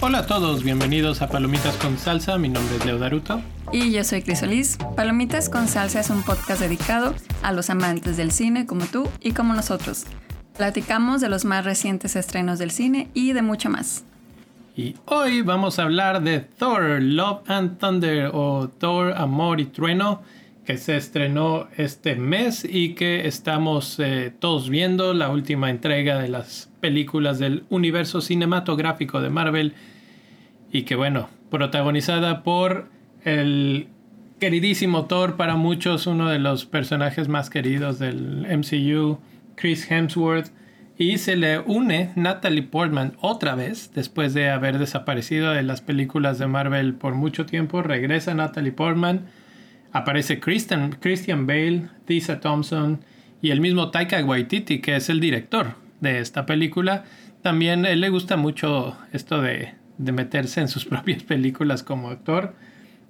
Hola a todos, bienvenidos a Palomitas con Salsa. Mi nombre es Leo Daruto. Y yo soy Crisolis. Palomitas con Salsa es un podcast dedicado a los amantes del cine como tú y como nosotros. Platicamos de los más recientes estrenos del cine y de mucho más. Y hoy vamos a hablar de Thor, Love and Thunder o Thor, Amor y Trueno, que se estrenó este mes y que estamos eh, todos viendo la última entrega de las películas del universo cinematográfico de Marvel y que bueno, protagonizada por el queridísimo Thor para muchos, uno de los personajes más queridos del MCU, Chris Hemsworth, y se le une Natalie Portman otra vez, después de haber desaparecido de las películas de Marvel por mucho tiempo, regresa Natalie Portman, aparece Christian, Christian Bale, Tisa Thompson y el mismo Taika Waititi, que es el director de esta película. También él le gusta mucho esto de de meterse en sus propias películas como actor.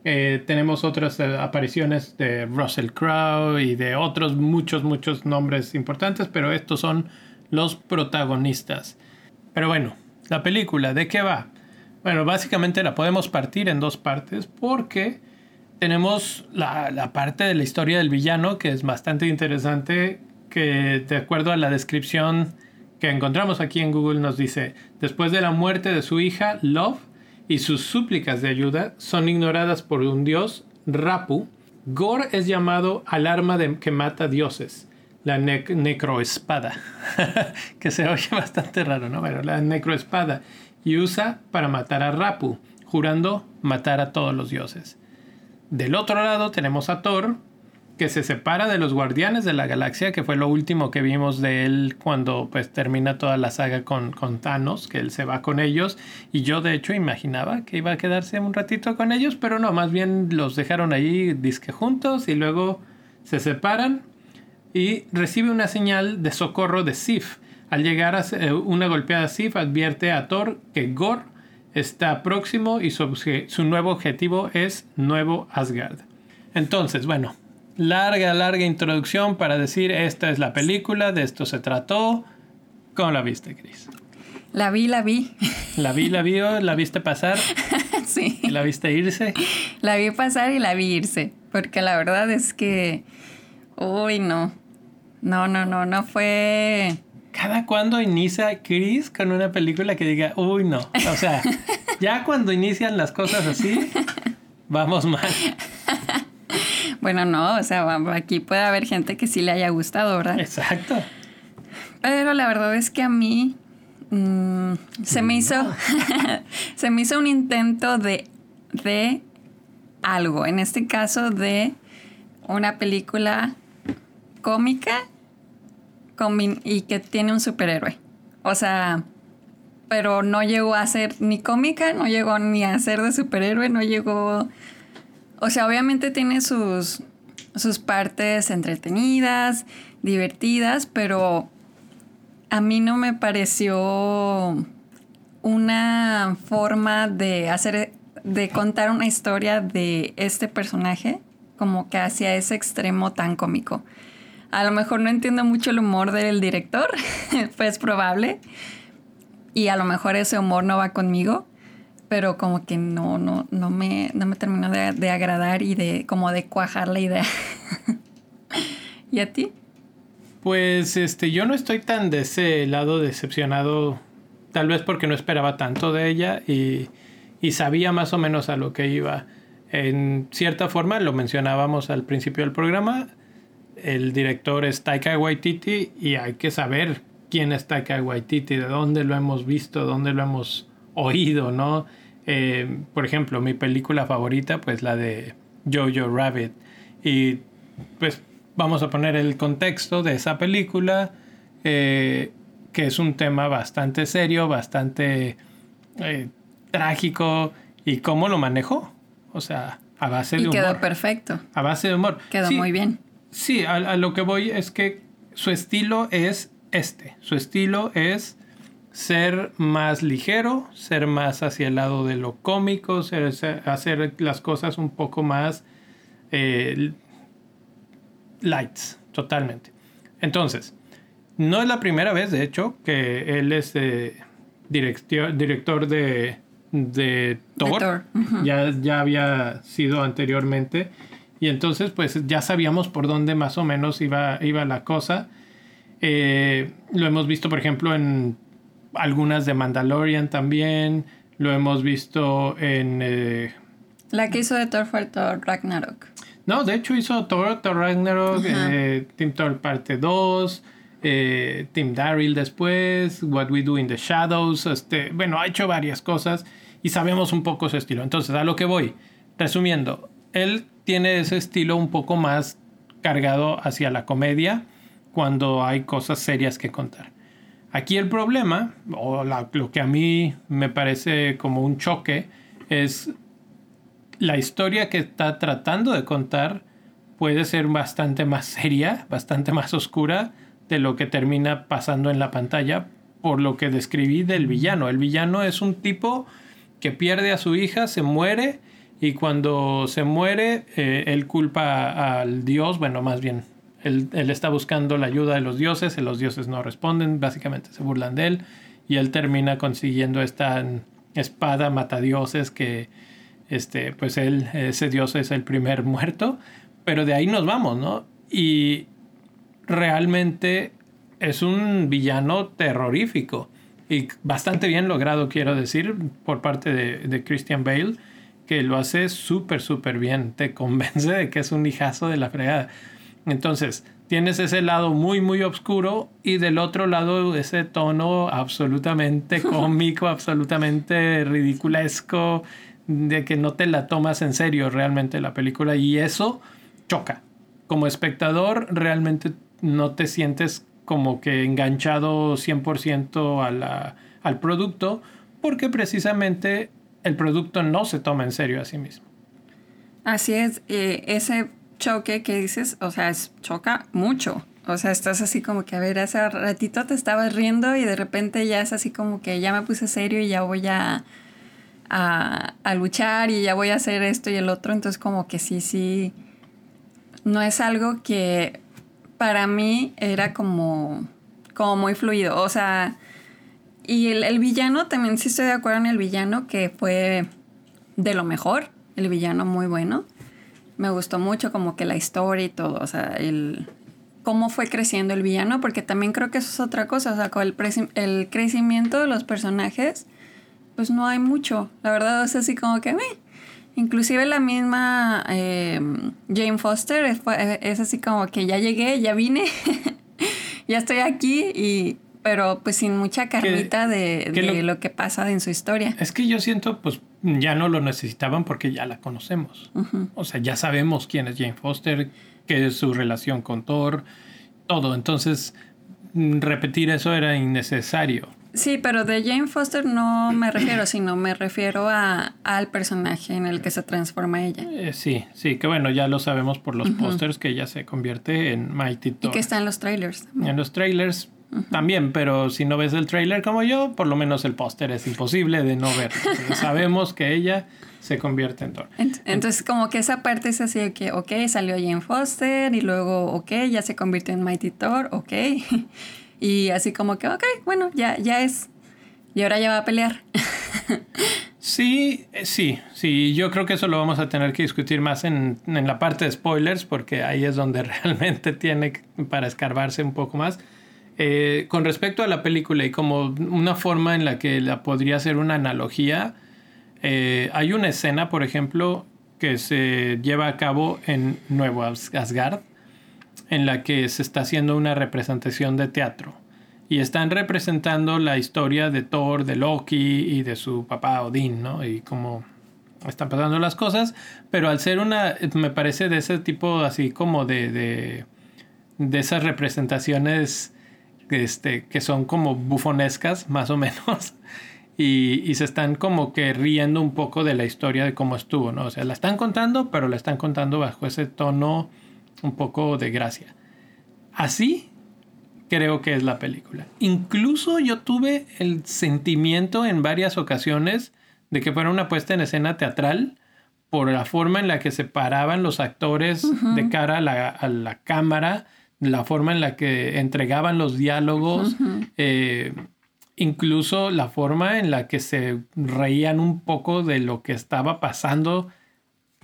Eh, tenemos otras eh, apariciones de Russell Crowe y de otros muchos, muchos nombres importantes, pero estos son los protagonistas. Pero bueno, la película, ¿de qué va? Bueno, básicamente la podemos partir en dos partes porque tenemos la, parte de la historia del villano que es bastante interesante, que de acuerdo a la descripción que encontramos aquí en Google nos dice, después de la muerte de su hija, Love, y sus súplicas de ayuda son ignoradas por un dios, Rapu, Gore es llamado al arma que mata dioses, la necroespada, que se oye bastante raro, ¿no? Pero la necroespada, y usa para matar a Rapu, jurando matar a todos los dioses. Del otro lado tenemos a Thor, que se separa de los Guardianes de la Galaxia, que fue lo último que vimos de él cuando pues termina toda la saga con, con Thanos, que él se va con ellos. Y yo de hecho imaginaba que iba a quedarse un ratito con ellos, pero no, más bien los dejaron ahí disque juntos y luego se separan y recibe una señal de socorro de Sif. Al llegar a eh, una golpeada Sif advierte a Thor que Gore está próximo y su, su nuevo objetivo es Nuevo Asgard. Entonces, bueno, larga, larga introducción para decir esta es la película, de esto se trató. ¿Cómo la viste, Cris? La vi, la vi. La vi, la vio, la viste pasar. sí. ¿La viste irse? La vi pasar y la vi irse. Porque la verdad es que. Uy, no. No, no, no, no fue. ¿Cada cuando inicia Chris con una película que diga, uy, no? O sea, ya cuando inician las cosas así, vamos mal. Bueno, no, o sea, aquí puede haber gente que sí le haya gustado, ¿verdad? Exacto. Pero la verdad es que a mí mm, se me hizo se me hizo un intento de de algo, en este caso de una película cómica y que tiene un superhéroe. O sea, pero no llegó a ser ni cómica, no llegó ni a ser de superhéroe, no llegó o sea, obviamente tiene sus, sus partes entretenidas, divertidas, pero a mí no me pareció una forma de hacer, de contar una historia de este personaje como que hacia ese extremo tan cómico. A lo mejor no entiendo mucho el humor del director, pues probable, y a lo mejor ese humor no va conmigo, pero como que no, no, no me, no me terminó de, agradar y de como de cuajar la idea. ¿Y a ti? Pues este, yo no estoy tan de ese lado decepcionado, tal vez porque no esperaba tanto de ella y, y sabía más o menos a lo que iba. En cierta forma, lo mencionábamos al principio del programa, el director es Taika Waititi y hay que saber quién es Taika Waititi, de dónde lo hemos visto, dónde lo hemos oído, ¿no? Eh, por ejemplo, mi película favorita, pues la de Jojo Rabbit. Y pues vamos a poner el contexto de esa película, eh, que es un tema bastante serio, bastante eh, trágico, y cómo lo manejó. O sea, a base de humor. Y quedó perfecto. A base de humor. Quedó muy bien. Sí, a lo que voy es que su estilo es este. Su estilo es ser más ligero, ser más hacia el lado de lo cómico, hacer las cosas un poco más, eh, lights, totalmente. Entonces, no es la primera vez, de hecho, que él es eh, director, director de, de Thor. ya, ya había sido anteriormente. Y entonces, pues ya sabíamos por dónde más o menos iba, iba la cosa. Eh, lo hemos visto, por ejemplo, en algunas de Mandalorian también. Lo hemos visto en... Eh, la que hizo de Thor fue Thor Ragnarok. No, de hecho hizo Thor, Thor Ragnarok, eh, Team Thor parte 2, Team Daryl después, What We Do in the Shadows. Este, bueno, ha hecho varias cosas y sabemos un poco su estilo. Entonces, a lo que voy. Resumiendo, él tiene ese estilo un poco más cargado hacia la comedia cuando hay cosas serias que contar. Aquí el problema, o lo que a mí me parece como un choque, es la historia que está tratando de contar puede ser bastante más seria, bastante más oscura de lo que termina pasando en la pantalla, por lo que describí del villano. El villano es un tipo que pierde a su hija, se muere y cuando se muere eh, él culpa al dios, bueno, más bien, él, está buscando la ayuda de los dioses y los dioses no responden, básicamente se burlan de él y él termina consiguiendo esta espada matadioses que, este, pues él, ese dios es el primer muerto, pero de ahí nos vamos, ¿no? Y realmente es un villano terrorífico y bastante bien logrado, quiero decir, por parte de, Christian Bale, que lo hace súper, súper bien. Te convence de que es un hijazo de la fregada. Entonces, tienes ese lado muy, muy oscuro y del otro lado ese tono absolutamente cómico, absolutamente ridiculesco, de que no te la tomas en serio realmente la película y eso choca. Como espectador, realmente no te sientes como que enganchado 100% a la, al producto, porque precisamente el producto no se toma en serio a sí mismo. Así es, eh, ese choque que dices, o sea, choca mucho. O sea, estás así como que, a ver, hace ratito te estabas riendo y de repente ya es así como que ya me puse serio y ya voy a, a, a luchar y ya voy a hacer esto y el otro. Entonces como que sí, sí, no es algo que para mí era como, como muy fluido. O sea, y el, villano, también sí estoy de acuerdo en el villano, que fue de lo mejor, el villano muy bueno. Me gustó mucho como que la historia y todo, o sea, el cómo fue creciendo el villano, porque también creo que eso es otra cosa, o sea, con el, el crecimiento de los personajes, pues no hay mucho. La verdad es así como que, Inclusive la misma eh, Jane Foster es, así como que ya llegué, ya vine, ya estoy aquí, y, pero pues sin mucha carnita de, lo, que pasa en su historia. Es que yo siento, pues ya no lo necesitaban porque ya la conocemos. O sea, ya sabemos quién es Jane Foster, qué es su relación con Thor, todo. Entonces, repetir eso era innecesario. Sí, pero de Jane Foster no me refiero, sino me refiero a, al personaje en el que se transforma ella. Eh, sí, sí, que bueno, ya lo sabemos por los pósters que ella se convierte en Mighty Thor. Y que está en los trailers. En los trailers también, pero si no ves el trailer como yo, por lo menos el póster es imposible de no ver. sabemos que ella se convierte en Thor. Entonces, como que esa parte es así que, ok, salió Jane Foster y luego, ok, ya se convierte en Mighty Thor, ok. Y así como que, ok, bueno, ya, ya es. Y ahora ya va a pelear. sí, eh, sí, sí. Yo creo que eso lo vamos a tener que discutir más en, en la parte de spoilers, porque ahí es donde realmente tiene para escarbarse un poco más. Eh, con respecto a la película y como una forma en la que la podría ser una analogía, eh, hay una escena, por ejemplo, que se lleva a cabo en Nuevo Asgard, en la que se está haciendo una representación de teatro. Y están representando la historia de Thor, de Loki y de su papá Odín, ¿no? Y cómo están pasando las cosas. Pero al ser una, me parece de ese tipo así como de, de esas representaciones este, que son como bufonescas, más o menos. Y, y, se están como que riendo un poco de la historia de cómo estuvo, ¿no? O sea, la están contando, pero la están contando bajo ese tono un poco de gracia. Así creo que es la película. Incluso yo tuve el sentimiento en varias ocasiones de que fuera una puesta en escena teatral por la forma en la que se paraban los actores de cara a la, cámara, la forma en la que entregaban los diálogos, eh, incluso la forma en la que se reían un poco de lo que estaba pasando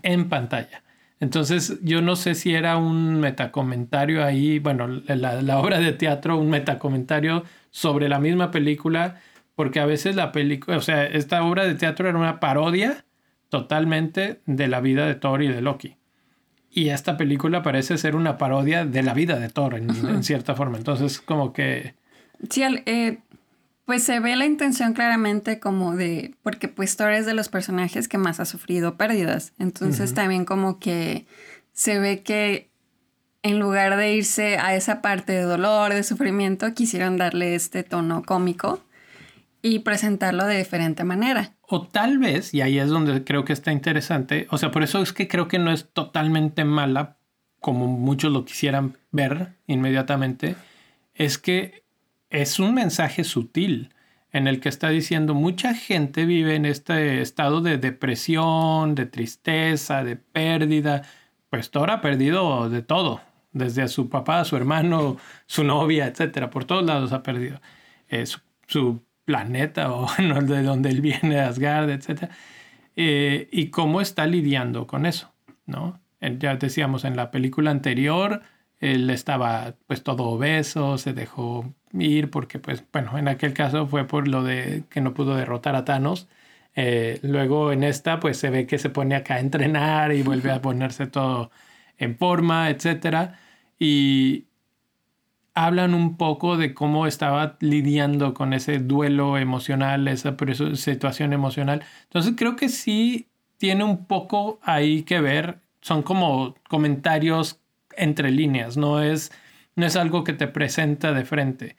en pantalla. Entonces yo no sé si era un metacomentario ahí, bueno, la, la obra de teatro, un metacomentario sobre la misma película, porque a veces la película, o sea, esta obra de teatro era una parodia totalmente de la vida de Thor y de Loki. Y esta película parece ser una parodia de la vida de Thor en, cierta forma. Entonces, como que... Sí, eh, pues se ve la intención claramente como de... Porque pues Thor es de los personajes que más ha sufrido pérdidas. Entonces también como que se ve que en lugar de irse a esa parte de dolor, de sufrimiento, quisieron darle este tono cómico y presentarlo de diferente manera. O tal vez, y ahí es donde creo que está interesante, o sea, por eso es que creo que no es totalmente mala, como muchos lo quisieran ver inmediatamente, es que es un mensaje sutil en el que está diciendo mucha gente vive en este estado de depresión, de tristeza, de pérdida, pues ha perdido de todo, desde a su papá, a su hermano, su novia, etcétera, por todos lados ha perdido. Eh, su planeta o de donde él viene, Asgard, etc. Eh, y cómo está lidiando con eso, ¿no? Ya decíamos en la película anterior, él estaba pues todo obeso, se dejó ir porque pues bueno, en aquel caso fue por lo de que no pudo derrotar a Thanos. Eh, luego en esta pues se ve que se pone acá a entrenar y vuelve a ponerse todo en forma, etc. Y, hablan un poco de cómo estaba lidiando con ese duelo emocional, esa situación emocional. Entonces creo que sí tiene un poco ahí que ver, son como comentarios entre líneas, no es, no es algo que te presenta de frente.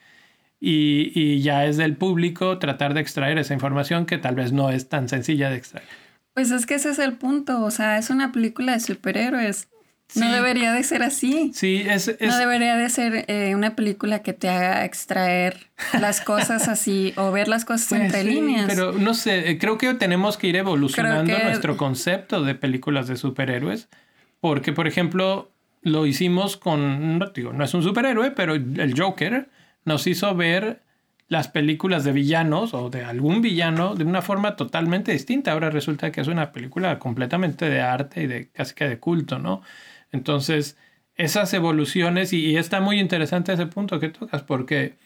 Y, y ya es del público tratar de extraer esa información que tal vez no es tan sencilla de extraer. Pues es que ese es el punto, o sea, es una película de superhéroes. No debería de ser así. Sí, es, No debería de ser eh, una película que te haga extraer las cosas así o ver las cosas pues entre líneas. Pero no sé, eh, creo que tenemos que ir evolucionando nuestro concepto de películas de superhéroes. Porque, por ejemplo, lo hicimos con, no, digo, no es un superhéroe, pero el Joker nos hizo ver las películas de villanos o de algún villano de una forma totalmente distinta. Ahora resulta que es una película completamente de arte y de casi que de culto, ¿no? Entonces, esas evoluciones, y, está muy interesante ese punto que tocas, porque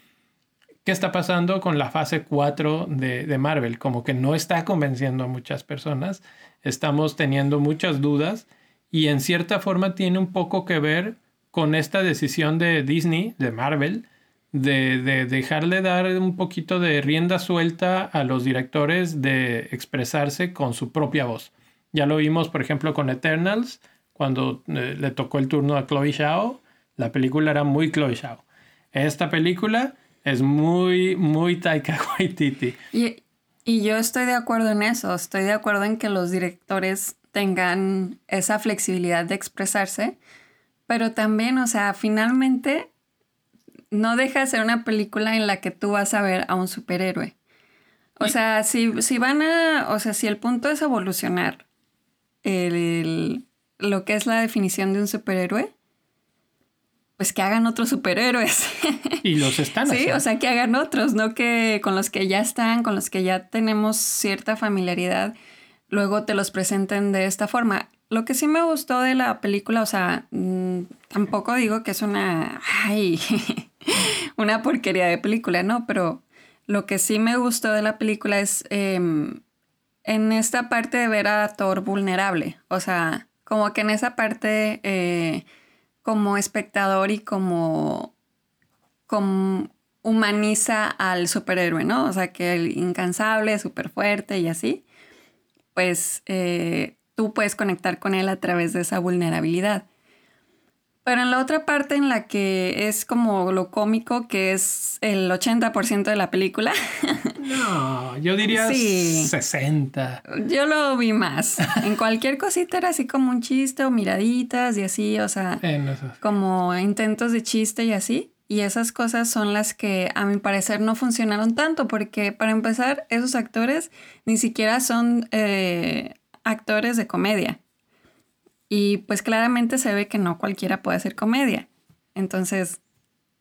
¿qué está pasando con la fase 4 de, de, Marvel? Como que no está convenciendo a muchas personas, estamos teniendo muchas dudas y en cierta forma tiene un poco que ver con esta decisión de Disney, de Marvel, de, de dejarle dar un poquito de rienda suelta a los directores de expresarse con su propia voz. Ya lo vimos, por ejemplo, con Eternals, cuando eh, le tocó el turno a Chloe Zhao, la película era muy Chloe Zhao. Esta película es muy, muy Taika Waititi. Y, y yo estoy de acuerdo en eso, estoy de acuerdo en que los directores tengan esa flexibilidad de expresarse, pero también, o sea, finalmente no deja de ser una película en la que tú vas a ver a un superhéroe. O sea, si, si van a, o sea, si el punto es evolucionar el, lo que es la definición de un superhéroe, pues que hagan otros superhéroes. Y los están Sí, o sea, que hagan otros, no que con los que ya están, con los que ya tenemos cierta familiaridad, luego te los presenten de esta forma. Lo que sí me gustó de la película, o sea, mm, tampoco digo que es una, ay, una porquería de película, ¿no? Pero lo que sí me gustó de la película es em, en esta parte de ver a Thor vulnerable, o sea, como que en esa parte, eh, como espectador y como, humaniza al superhéroe, ¿no? O sea, que el incansable, súper fuerte y así, pues eh, tú puedes conectar con él a través de esa vulnerabilidad. Pero en la otra parte en la que es como lo cómico, que es el 80% de la película. No, yo diría 60. Yo lo vi más. En cualquier cosita era así como un chiste o miraditas y así, o sea, como intentos de chiste y así. Y esas cosas son las que a mi parecer no funcionaron tanto, porque para empezar, esos actores ni siquiera son eh, actores de comedia. Y pues claramente se ve que no cualquiera puede hacer comedia. Entonces,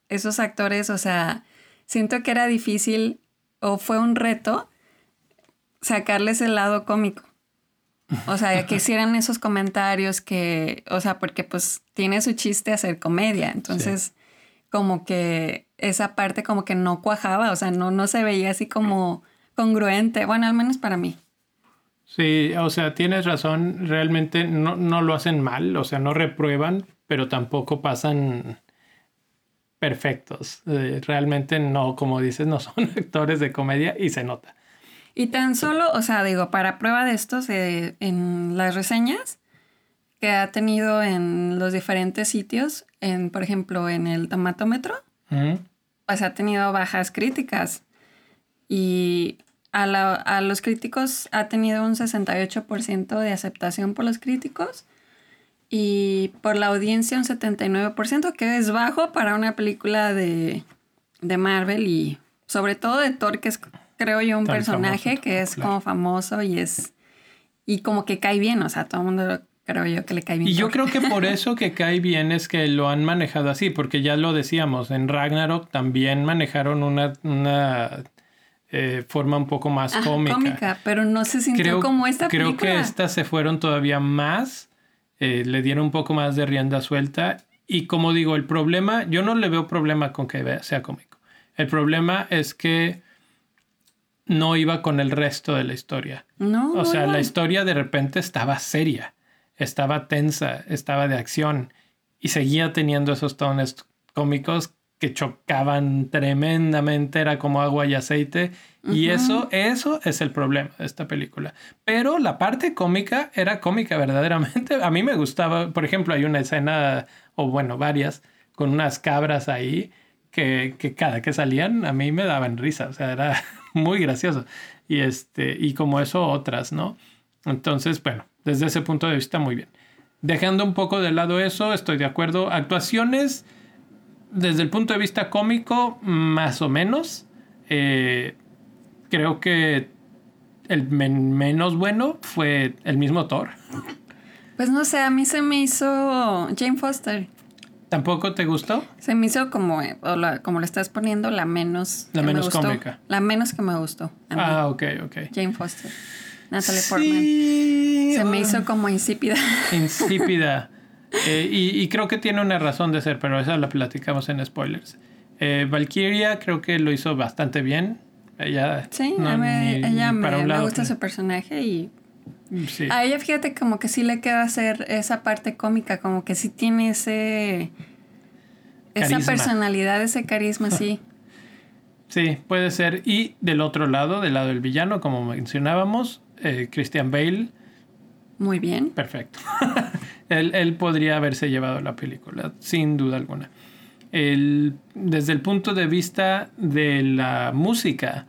esos actores, o sea, siento que era difícil o fue un reto sacarles el lado cómico. O sea, que hicieran esos comentarios que, o sea, porque pues tiene su chiste hacer comedia. Entonces, como que esa parte como que no cuajaba, o sea, no, no se veía así como congruente, bueno, al menos para mí. Sí, o sea, tienes razón, realmente no, no lo hacen mal, o sea, no reprueban, pero tampoco pasan perfectos. Eh, realmente no, como dices, no son actores de comedia y se nota. Y tan solo, o sea, digo, para prueba de estos, en las reseñas que ha tenido en los diferentes sitios, en, por ejemplo, en el tomatómetro, pues ha tenido bajas críticas. Y a, a los críticos ha tenido un 68% de aceptación por los críticos y por la audiencia un 79%, que es bajo para una película de, de Marvel y sobre todo de Thor, que es creo yo un personaje que es como famoso y es y como que cae bien, o sea, todo el mundo creo yo que le cae bien. Y yo creo que por eso que cae bien es que lo han manejado así, porque ya lo decíamos, en Ragnarok también manejaron una, una eh, forma un poco más cómica. cómica. pero no se sintió como esta película. Creo que estas se fueron todavía más, eh, le dieron un poco más de rienda suelta. Y como digo, el problema, yo no le veo problema con que sea cómico. El problema es que no iba con el resto de la historia. No. O sea, la historia de repente estaba seria, estaba tensa, estaba de acción y seguía teniendo esos tonos cómicos que chocaban tremendamente, era como agua y aceite. Y eso, eso es el problema de esta película. Pero la parte cómica era cómica verdaderamente. A mí me gustaba, por ejemplo, hay una escena, o bueno, varias, con unas cabras ahí que, que cada que salían a mí me daban risa. O sea, era muy gracioso. Y, este, y como eso otras, ¿no? Entonces, bueno, desde ese punto de vista, muy bien. Dejando un poco de lado eso, estoy de acuerdo. Actuaciones, desde el punto de vista cómico, más o menos. Eh, creo que el menos bueno fue el mismo Thor. Pues no sé, a mí se me hizo Jane Foster. ¿Tampoco te gustó? Se me hizo como, como le estás poniendo, la menos. La menos cómica. La menos que me gustó. Ah, ok, ok. Jane Foster. Natalie Portman. Se me hizo como insípida. Insípida. Eh, y, creo que tiene una razón de ser, pero esa la platicamos en spoilers. Eh, Valkyria creo que lo hizo bastante bien. Ella, sí, ella me, gusta su personaje y a ella fíjate como que sí le queda hacer esa parte cómica, como que sí tiene ese... Esa personalidad, ese carisma, sí. Sí, puede ser. Y del otro lado, del lado del villano, como mencionábamos, eh, Christian Bale. Muy bien. Perfecto. él, él, podría haberse llevado la película, sin duda alguna. El, desde el punto de vista de la música,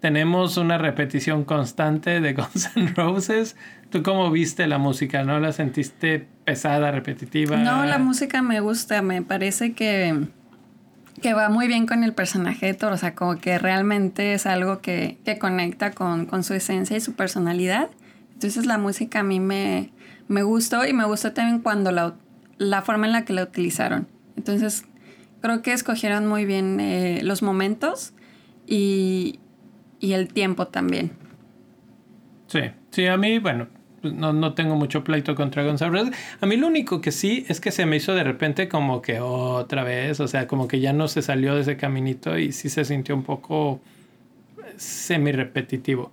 tenemos una repetición constante de Guns N' Roses. ¿Tú cómo viste la música? ¿No la sentiste pesada, repetitiva? No, la música me gusta. Me parece que, que va muy bien con el personaje de Thor. O sea, como que realmente es algo que, que conecta con, con, su esencia y su personalidad. Entonces la música a mí me, me gustó y me gustó también cuando la, la forma en la que la utilizaron. Entonces creo que escogieron muy bien eh, los momentos y, y el tiempo también. Sí, sí, a mí, bueno, no, no tengo mucho pleito contra Gonzalo. A mí lo único que sí es que se me hizo de repente como que otra vez, o sea, como que ya no se salió de ese caminito y sí se sintió un poco semi repetitivo.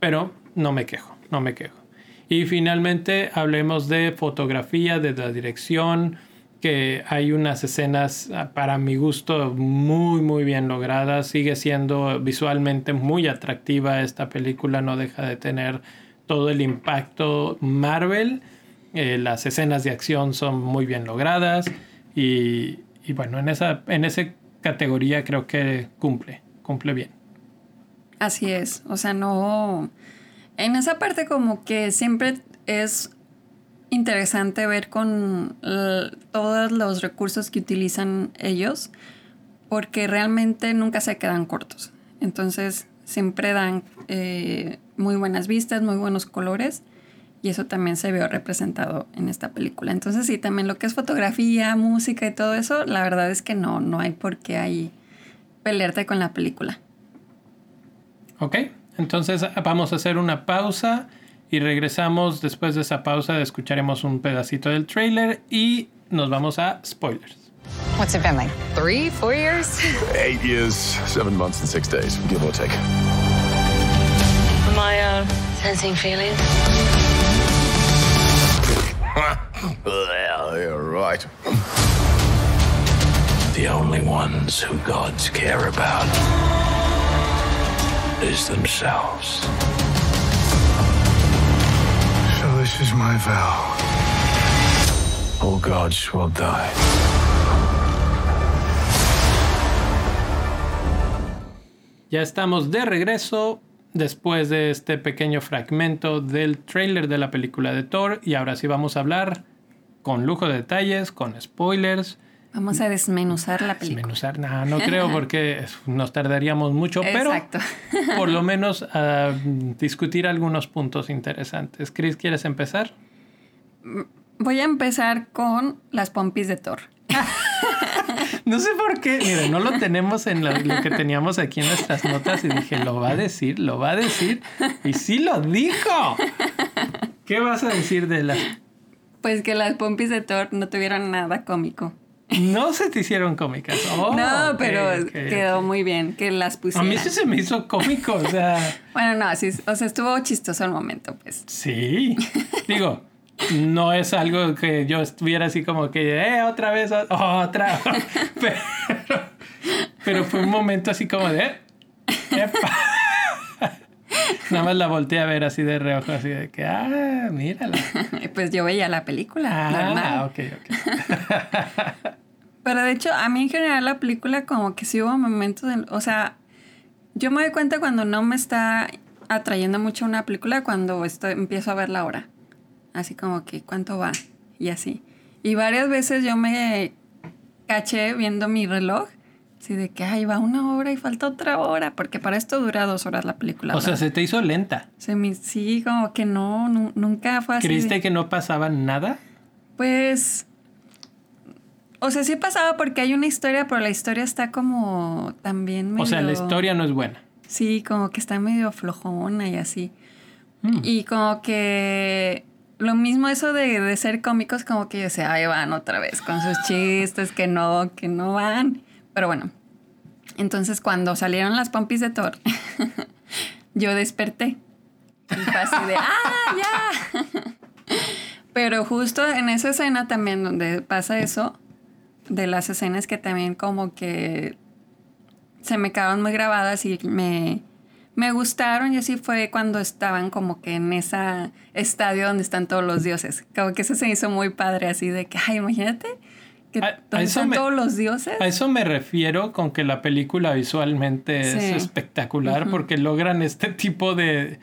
Pero no me quejo, no me quejo. Y finalmente hablemos de fotografía, de la dirección, que hay unas escenas ah, para mi gusto muy muy bien logradas. Sigue siendo visualmente muy atractiva esta película no deja de tener todo el impacto Marvel. Eh, las escenas de acción son muy bien logradas y, bueno en esa en esa categoría creo que cumple cumple bien. Así es o sea no en esa parte como que siempre es interesante ver con todos los recursos que utilizan ellos, porque realmente nunca se quedan cortos. Entonces siempre dan eh, muy buenas vistas, muy buenos colores Y eso también se vio representado en esta película. Entonces sí, también lo que es fotografía, música y todo eso, la verdad es que no, no hay por qué ahí pelearte con la película. Ok, entonces vamos a hacer una pausa y regresamos después de esa pausa, escucharemos un pedacito del trailer y nos vamos a spoilers. What's it been like? Three, four years? Eight years, seven months, and six days, give or take. Am I uh, sensing feelings? well, you're right. The only ones who gods care about is themselves. So this is my vow. All gods will die. Ya estamos de regreso después de este pequeño fragmento del trailer de la película de Thor y ahora sí vamos a hablar con lujo de detalles, con spoilers. Vamos a desmenuzar la película. Desmenuzar, no, no creo porque nos tardaríamos mucho, pero Exacto. por lo menos a discutir algunos puntos interesantes. Chris, ¿quieres empezar? Voy a empezar con las pompis de Thor. No sé por qué, mira, no lo tenemos en lo, lo que teníamos aquí en nuestras notas y dije, lo va a decir, lo va a decir, y sí lo dijo. ¿Qué vas a decir de las... Pues que las pompis de Thor no tuvieron nada cómico. No se te hicieron cómicas. Oh, no, ok, pero quedó muy bien que las A pusieran. mí sí se me hizo cómico, o sea, Bueno, no, sí, o sea, estuvo chistoso el momento, pues. sí. Digo, no es algo que yo estuviera así como que, eh, otra vez, otra. Pero, pero fue un momento así como de, "Epa". Nada más la volteé a ver así de reojo, así de que, ah, mírala. Pues yo veía la película, Ah, normal. ok, ok. Pero de hecho, a mí en general la película como que sí hubo momentos, en- o sea, yo me doy cuenta cuando no me está atrayendo mucho una película cuando estoy, empiezo a verla ahora. Así como que cuánto va y así. Y varias veces yo me caché viendo mi reloj, así de que, ay, va una hora y falta otra hora, porque para esto dura dos horas la película. O sea, se te hizo lenta. Se me, sí, como que no, nu- nunca fue así. de- ¿Creíste que no pasaba nada? Pues. O sea, sí pasaba porque hay una historia, pero la historia está como también medio. O sea, la historia no es buena. Sí, como que está medio flojona y así. Mm. Y como que. Lo mismo eso de, de ser cómicos, como que yo sé, ahí van otra vez con sus chistes, que no, que no van. Pero bueno. Entonces, cuando salieron las pompis de Thor, yo desperté. Y fue así de, ¡ah, ya! Pero justo en esa escena también donde pasa eso, de las escenas que también como que se me quedaron muy grabadas y me, me gustaron y así fue cuando estaban como que en ese estadio donde están todos los dioses. Como que eso se hizo muy padre así de que, ay, imagínate que A- donde están me- todos los dioses. A eso me refiero con que la película visualmente es espectacular porque logran este tipo de,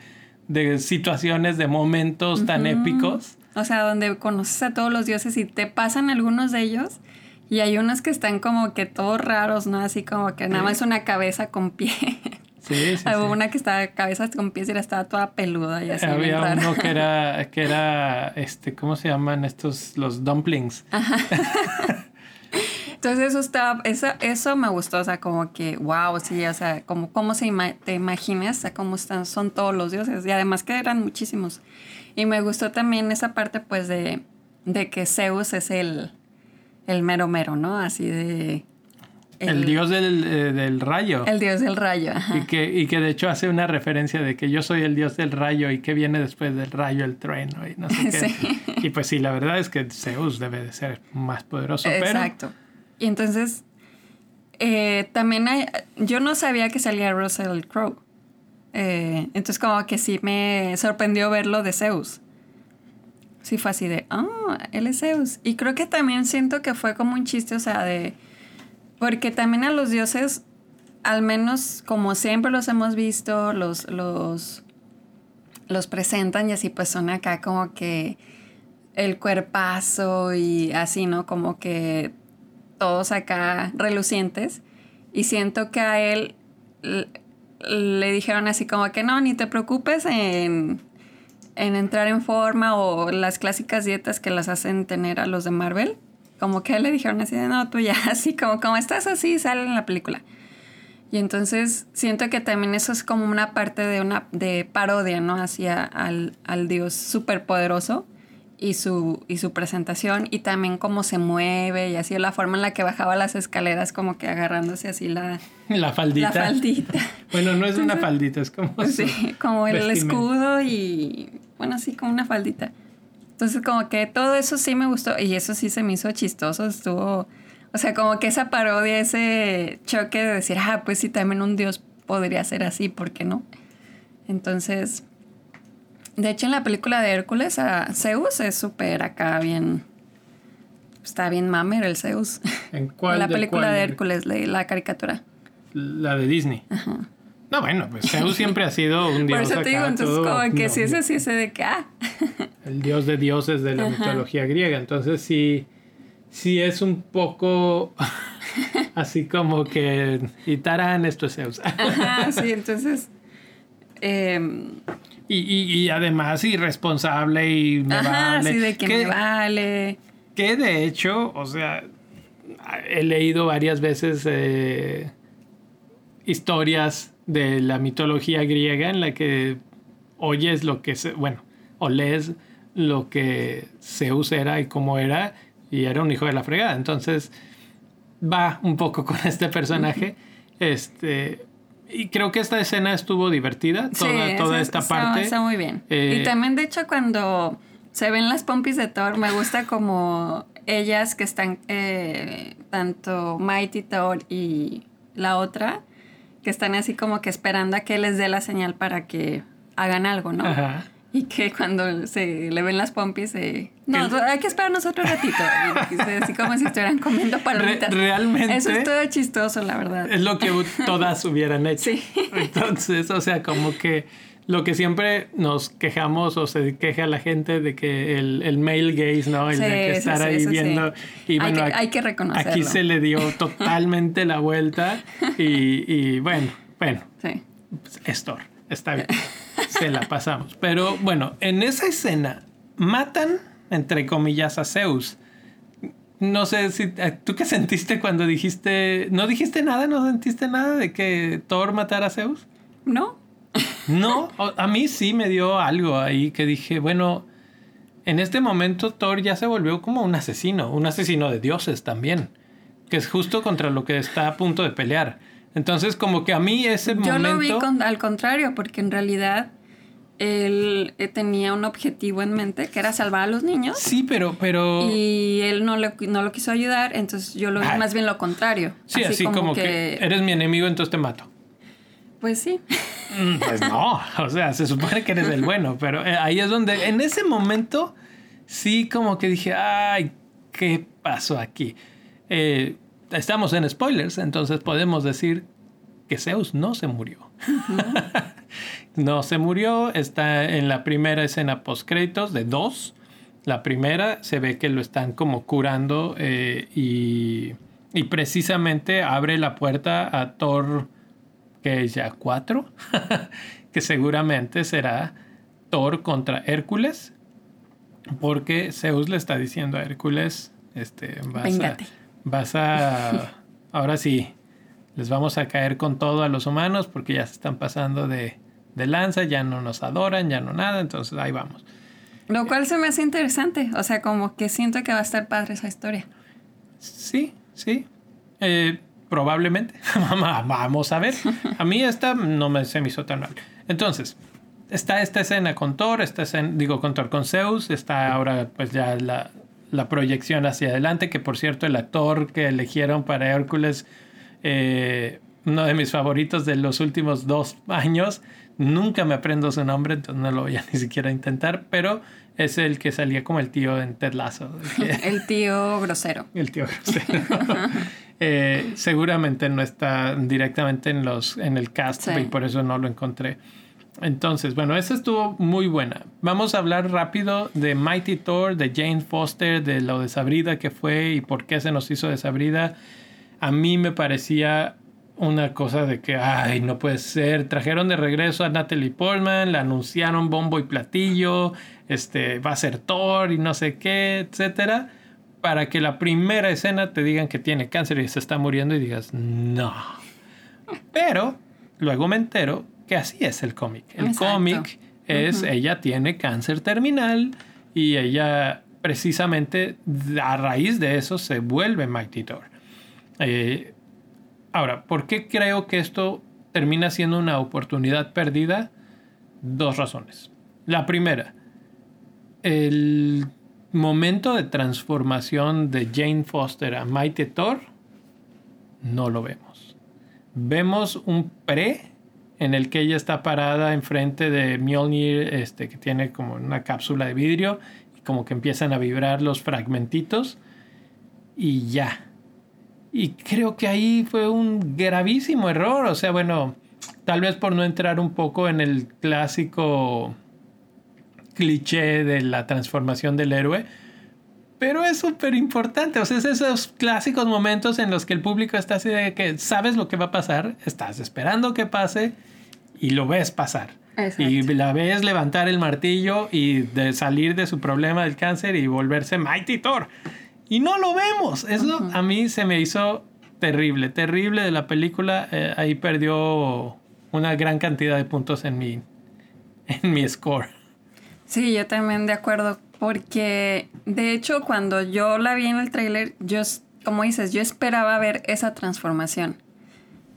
de situaciones, de momentos tan épicos. O sea, donde conoces a todos los dioses y te pasan algunos de ellos. Y hay unos que están como que todos raros, ¿no? Así como que nada más una cabeza con pie. Sí, sí, una que estaba cabeza con pies y era estaba toda peluda y así. Había uno que era, que era, este, ¿cómo se llaman estos? Los dumplings. Entonces eso estaba, eso, eso me gustó, o sea, como que, wow, sí, o sea, como cómo se ima- te imaginas, o sea, cómo están, son todos los dioses. Y además que eran muchísimos. Y me gustó también esa parte, pues, de, de que Zeus es el, el mero mero, ¿no? Así de... El, dios del, eh, del rayo. El dios del rayo, ajá. Y que, y que de hecho hace una referencia de que yo soy el dios del rayo y que viene después del rayo el trueno y no sé qué. Sí. Y pues sí, la verdad es que Zeus debe de ser más poderoso, pero Exacto. Y entonces, eh, también hay, yo no sabía que salía Russell Crowe. Eh, entonces como que sí me sorprendió verlo de Zeus. Sí fue así de, ah, él es Zeus. Y creo que también siento que fue como un chiste, o sea, de... Porque también a los dioses, al menos como siempre los hemos visto, los, los, los presentan y así pues son acá como que el cuerpazo y así, ¿no? Como que todos acá relucientes. Y siento que a él l- le dijeron así como que no, ni te preocupes en, en entrar en forma o las clásicas dietas que las hacen tener a los de Marvel. Como que le dijeron así de, no, tú ya, así como, como estás así, sale en la película. Y entonces siento que también eso es como una parte de una de parodia, ¿no? Hacia al, al dios superpoderoso y su, y su presentación y también cómo se mueve y así la forma en la que bajaba las escaleras como que agarrándose así la, La faldita. la faldita. Bueno, no es una faldita, es como. su Sí, como el vestimenta. escudo y bueno, así como una faldita. Entonces como que todo eso sí me gustó y eso sí se me hizo chistoso, estuvo, o sea, como que esa parodia, ese choque de decir, ah, pues sí, también un dios podría ser así, ¿por qué no? Entonces, de hecho en la película de Hércules, a Zeus es súper acá bien, está bien mamer el Zeus. ¿En cuál? En la de película cuál? de Hércules, la, la caricatura. La de Disney. No, bueno, pues Zeus siempre ha sido un dios. Por eso te digo, entonces todo- como que no, si es así, ese de que, ah, El dios de dioses de la mitología griega. Entonces sí, sí es un poco así como que. Y tarán, esto es Zeus. Ajá, sí, entonces. em, y, y, y además irresponsable y me ajá, vale. sí, de que que, me vale. que de hecho, o sea, he leído varias veces eh, historias de la mitología griega en la que oyes lo que se, bueno, o lees lo que Zeus era y cómo era, y era un hijo de la fregada. Entonces, va un poco con este personaje. Este. Y creo que esta escena estuvo divertida, toda, sí, toda esta está- parte. Está muy bien. Eh, y también, de hecho, cuando se ven las pompis de Thor, me gusta como ellas que están, eh, tanto Mighty Thor y la otra, que están así como que esperando a que les dé la señal para que hagan algo, ¿no? Ajá. Y que cuando se le ven las pompis, eh, no, hay que esperarnos otro ratito. Así como si estuvieran comiendo palomitas. Re- realmente- Eso es todo chistoso, la verdad. Es lo que todas hubieran hecho. Sí. Entonces, o sea, como que lo que siempre nos quejamos o se queja la gente de que el, el male gaze, ¿no? El Sí, de que estar sí, ahí sí. viendo. Y Hay bueno, que- aquí- hay que reconocerlo. Aquí se le dio totalmente la vuelta. Y, y bueno, bueno, Sí. es Thor, está bien. Se la pasamos. Pero bueno, en esa escena matan, entre comillas, a Zeus. No sé si. eh, ¿Tú qué sentiste cuando dijiste. ¿No dijiste nada? ¿No sentiste nada de que Thor matara a Zeus? ¿No? No, a mí sí me dio algo ahí que dije, bueno, en este momento Thor ya se volvió como un asesino, un asesino de dioses también, que es justo contra lo que está a punto de pelear. Entonces, como que a mí ese Yo momento... lo vi con- al contrario, porque en realidad él eh, tenía un objetivo en mente que era salvar a los niños Sí, pero, pero... y él no, le- no lo quiso ayudar, entonces yo lo vi Ah. más bien lo contrario. Sí, así, como, que... eres mi enemigo, entonces te mato. Pues sí. Mm, Pues no, o sea, se supone que eres el bueno, pero eh, ahí es donde, en ese momento, sí como que dije, ay, ¿qué pasó aquí? Eh, estamos en spoilers, entonces podemos decir que Zeus no se murió. no se murió, está en la primera escena post créditos de dos. La primera se ve que lo están como curando eh, y, y precisamente abre la puerta a Thor que es ya cuatro, que seguramente será Thor contra Hércules, porque Zeus le está diciendo a Hércules, este, vas a, vas a, ahora sí, les vamos a caer con todo a los humanos porque ya se están pasando de, de lanza, ya no nos adoran, ya no nada, entonces ahí vamos. Lo cual se me hace interesante. O sea, como que siento que va a estar padre esa historia. Sí, sí. Eh, probablemente. Vamos a ver. A mí esta no me, se me hizo tan mal. Entonces, está esta escena con Thor, esta escena, digo con Thor con Zeus, está ahora pues ya la, la proyección hacia adelante, que por cierto el actor que eligieron para Hércules, eh, uno de mis favoritos de los últimos dos años, nunca me aprendo su nombre, entonces no lo voy a ni siquiera intentar, pero es el que salía como el tío en Ted Lasso. el tío grosero. el tío grosero. Eh, seguramente no está directamente en los en el cast Sí. y por eso no lo encontré. Entonces, bueno, esa estuvo muy buena. Vamos a hablar rápido de Mighty Thor, de Jane Foster, de lo desabrida que fue y por qué se nos hizo desabrida. A mí me parecía una cosa de que, ay, no puede ser. Trajeron de regreso a Natalie Portman, la anunciaron bombo y platillo, este, va a ser Thor y no sé qué, etcétera, para que la primera escena te digan que tiene cáncer y se está muriendo y digas, no. Pero luego me entero que así es el cómic. El cómic es, ella tiene cáncer terminal y ella precisamente a raíz de eso se vuelve Mighty Thor. Eh, ahora, ¿por qué creo que esto termina siendo una oportunidad perdida? Dos razones. La primera, el momento de transformación de Jane Foster a Mighty Thor no lo vemos. Vemos un pre en el que ella está parada enfrente de Mjolnir, este, que tiene como una cápsula de vidrio y como que empiezan a vibrar los fragmentitos y ya. Y creo que ahí fue un gravísimo error. O sea, bueno, tal vez por no entrar un poco en el clásico cliché de la transformación del héroe. Pero es súper importante. O sea, es esos clásicos momentos en los que el público está así de que sabes lo que va a pasar, estás esperando que pase y lo ves pasar. Exacto. Y la ves levantar el martillo y de salir de su problema del cáncer y volverse Mighty Thor. Y no lo vemos. Eso a mí se me hizo terrible, terrible de la película. Eh, ahí perdió una gran cantidad de puntos en mi, en mi score. Sí, yo también de acuerdo, porque de hecho cuando yo la vi en el tráiler, yo, como dices, yo esperaba ver esa transformación.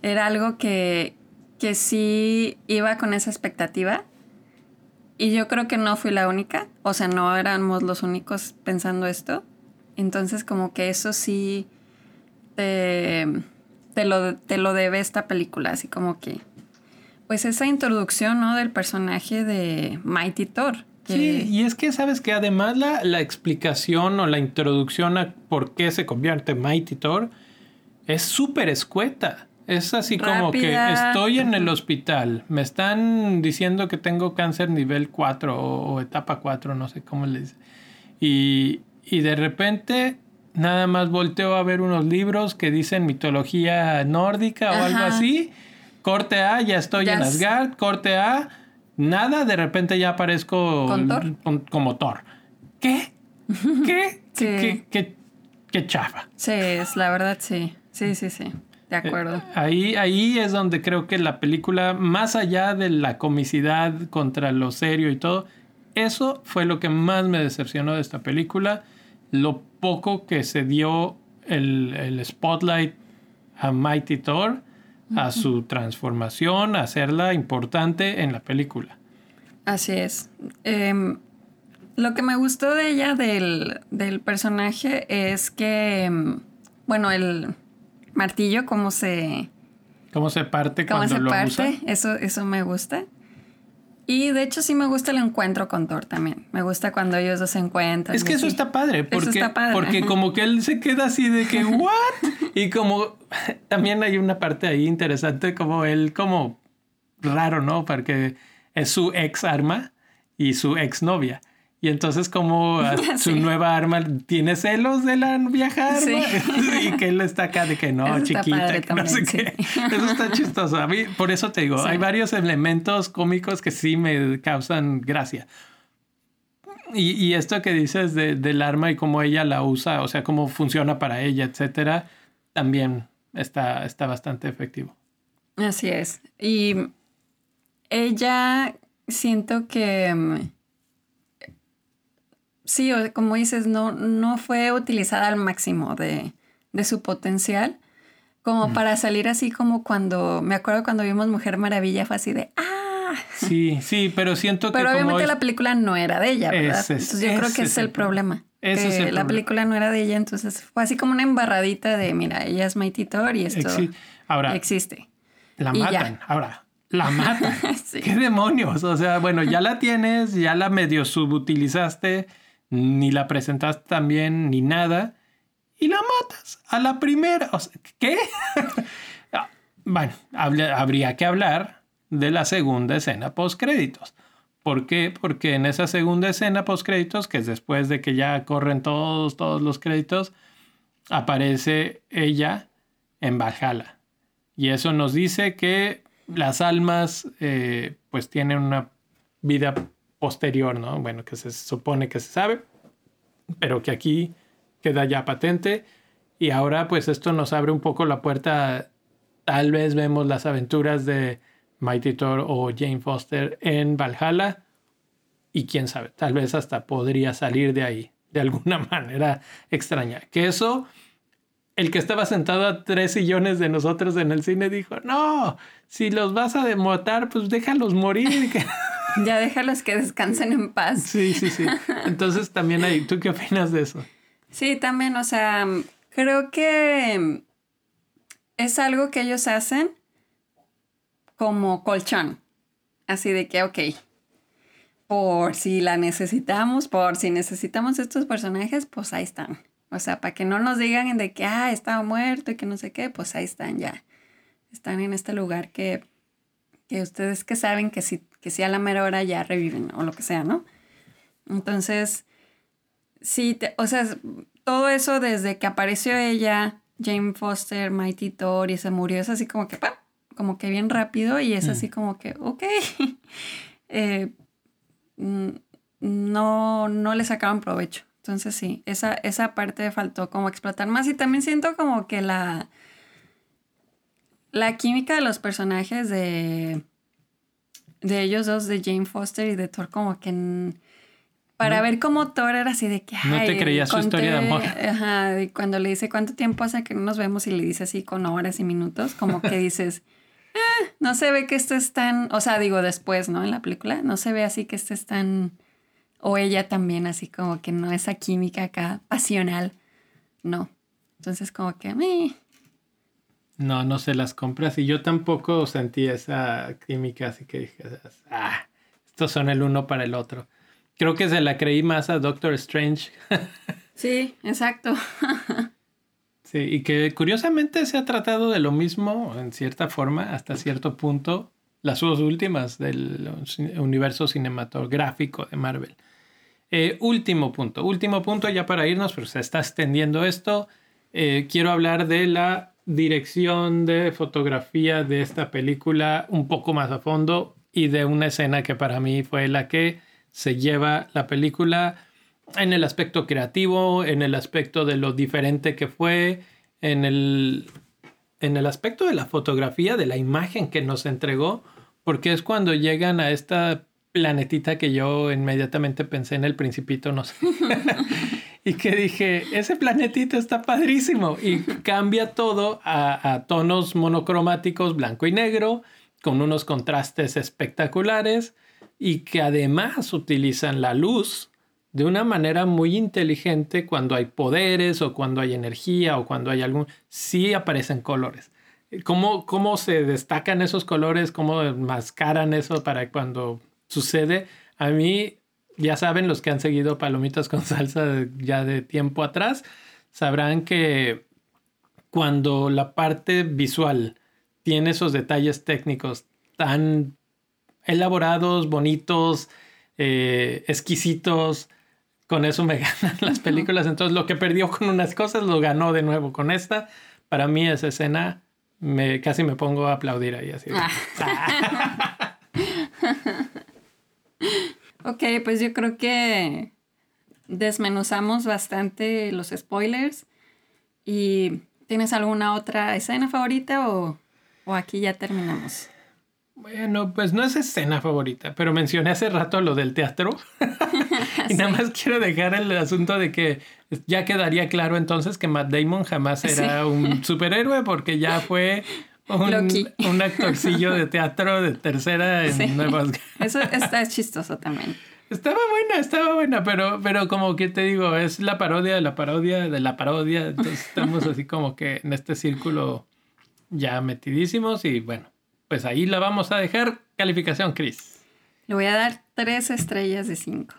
Era algo que, que sí iba con esa expectativa. Y yo creo que no fui la única, o sea, no éramos los únicos pensando esto. Entonces como que eso sí te, te, lo, te lo debe esta película, así como que... Pues esa introducción, ¿no? Del personaje de Mighty Thor. Que- Sí, y es que sabes que además la, la explicación o la introducción a por qué se convierte Mighty Thor es súper escueta. Es así como que Rápida. estoy en el hospital, me están diciendo que tengo cáncer nivel 4 o, o etapa 4, no sé cómo le dice. Y, y de repente nada más volteo a ver unos libros que dicen mitología nórdica o algo Ajá. así. Corte A, ya estoy Ya en Asgard. Corte A, nada, de repente ya aparezco ¿Con Thor? con- como Thor. ¿Qué? ¿Qué? Sí. ¿Qué, qué, chafa? Sí, es la verdad, sí. Sí, sí, sí. De acuerdo. Ahí, ahí es donde creo que la película, más allá de la comicidad contra lo serio y todo, eso fue lo que más me decepcionó de esta película. Lo poco que se dio el, el spotlight a Mighty Thor, a su transformación, a hacerla importante en la película. Así es. Em, lo que me gustó de ella, del, del personaje, es que, em, bueno, el martillo, cómo se, ¿Cómo se parte cómo cuando se lo parte, usa? eso, eso me gusta. Y de hecho sí me gusta el encuentro con Thor también. Me gusta cuando ellos dos se encuentran. Es que eso está padre, porque, está padre, porque como que él se queda así de que, ¿what? Y como también hay una parte ahí interesante, como él, como raro, ¿no? Porque es su ex arma y su ex novia. Y entonces como a su Sí. nueva arma tiene celos de la vieja arma Sí. y que él está acá de que no, Eso chiquita, que no sé también, qué. sí. Eso está chistoso. A mí, por eso te digo, Sí. hay varios elementos cómicos que sí me causan gracia. Y, y esto que dices de- del arma y cómo ella la usa, o sea, cómo funciona para ella, etcétera, también está, está bastante efectivo. Así es. Y ella siento que mm, sí, como dices, no, no fue utilizada al máximo de, de su potencial. Como para salir así como cuando, me acuerdo cuando vimos Mujer Maravilla, fue así de, ah, Sí, sí, pero siento que pero como obviamente es- la película no era de ella, ¿verdad? Ese es- entonces yo creo ese que es es el el problema. Que es la película no era de ella, entonces fue así como una embarradita de, mira, ella es Mighty Thor y esto Exi- Ahora, existe. la y ya. matan. Ahora, la matan. Sí. ¿Qué demonios? O sea, bueno, ya la tienes, ya la medio subutilizaste, ni la presentaste tan bien, ni nada, y la matas a la primera. O sea, ¿Qué? Ah, bueno, habría que hablar de la segunda escena post créditos. ¿Por qué? Porque en esa segunda escena post créditos, que es después de que ya corren todos, todos los créditos, aparece ella en Valhalla. Y eso nos dice que las almas eh, pues tienen una vida posterior, ¿no? Bueno, que se supone que se sabe, pero que aquí queda ya patente. Y ahora pues esto nos abre un poco la puerta, tal vez vemos las aventuras de Mighty Thor o Jane Foster en Valhalla. Y quién sabe, tal vez hasta podría salir de ahí de alguna manera extraña. Que eso, el que estaba sentado a tres sillones de nosotros en el cine dijo, no, si los vas a demotar, pues déjalos morir. ya déjalos que descansen en paz. Sí, sí, sí. Entonces también hay, ¿tú qué opinas de eso? Sí, también, o sea, creo que es algo que ellos hacen como colchón. Así de que, ok, por si la necesitamos, por si necesitamos estos personajes, pues ahí están. O sea, para que no nos digan de que, ah, estaba muerto y que no sé qué, pues ahí están ya. Están en este lugar que, que ustedes que saben que si, que si a la mera hora ya reviven o lo que sea, ¿no? Entonces, sí, o sea, todo eso desde que apareció ella, Jane Foster, Mighty Thor y se murió, es así como que, ¡pam! Como que bien rápido y es mm. así como que, ok. eh, Mm, no, no le sacaban provecho. Entonces sí, esa, esa parte faltó como explotar más y también siento como que la, la química de los personajes de, de ellos dos, de Jane Foster y de Thor, como que para ver cómo Thor era así de que... no te creías su historia de amor. Ajá, cuando le dice cuánto tiempo hace que no nos vemos y le dice así con horas y minutos, como que dices... No se ve que esto es tan, o sea, digo después, ¿no? En la película, no se ve así que esto es tan, o ella también, así como que no esa química acá pasional, no. Entonces como que, No, no se las compras y yo tampoco sentí esa química, así que dije, ah, estos son el uno para el otro. Creo que se la creí más a Doctor Strange. sí, exacto. Sí, y que curiosamente se ha tratado de lo mismo en cierta forma, hasta cierto punto, las dos últimas del universo cinematográfico de Marvel. Eh, último punto, último punto ya para irnos, pero se está extendiendo esto. Eh, quiero hablar de la dirección de fotografía de esta película un poco más a fondo y de una escena que para mí fue la que se lleva la película en el aspecto creativo, en el aspecto de lo diferente que fue, en el, en el aspecto de la fotografía, de la imagen que nos entregó, porque es cuando llegan a esta planetita que yo inmediatamente pensé en el principito, no sé. y que dije, ese planetito está padrísimo y cambia todo a, a tonos monocromáticos blanco y negro, con unos contrastes espectaculares y que además utilizan la luz de una manera muy inteligente cuando hay poderes o cuando hay energía o cuando hay algún... Sí aparecen colores. ¿Cómo, cómo se destacan esos colores? ¿Cómo mascaran eso para cuando sucede? A mí, ya saben, los que han seguido Palomitas con salsa ya de tiempo atrás, sabrán que cuando la parte visual tiene esos detalles técnicos tan elaborados, bonitos, eh, exquisitos, con eso me ganan las películas. Entonces lo que perdió con unas cosas lo ganó de nuevo con esta. Para mí esa escena me casi me pongo a aplaudir ahí así. Ah. ok, pues yo creo que desmenuzamos bastante los spoilers. ¿Y tienes alguna otra escena favorita o, o aquí ya terminamos? Bueno, pues no es escena favorita, pero mencioné hace rato lo del teatro. y nada más quiero dejar el asunto de que ya quedaría claro entonces que Matt Damon jamás era un superhéroe porque ya fue un, actorcillo de teatro de tercera en Nuevas Eso está chistoso también. Estaba buena, estaba buena, pero, pero como que te digo, es la parodia de la parodia de la parodia. Entonces estamos así como que en este círculo ya metidísimos y bueno pues ahí la vamos a dejar. Calificación, Chris. Le voy a dar tres estrellas de cinco.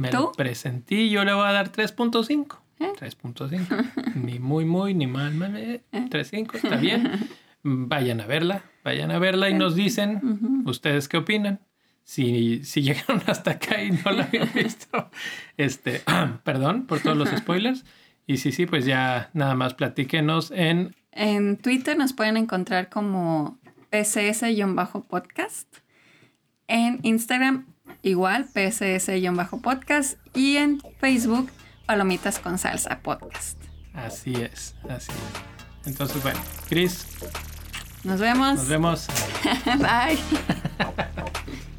Me lo presentí, yo le voy a dar 3.5. 3.5. ¿Eh? ni muy, muy, ni mal, mal. 3.5, ¿Eh? está bien. Vayan a verla, vayan a verla y nos dicen ustedes qué opinan. Si, si llegaron hasta acá y no la habían visto, este, perdón por todos los spoilers. Y sí, sí, pues ya nada más platíquenos en En Twitter nos pueden encontrar como PCS-podcast. En Instagram igual PCS-podcast. Y en Facebook Palomitas con Salsa Podcast. Así es, así es. Entonces, bueno, Chris, Nos vemos. nos vemos. Bye.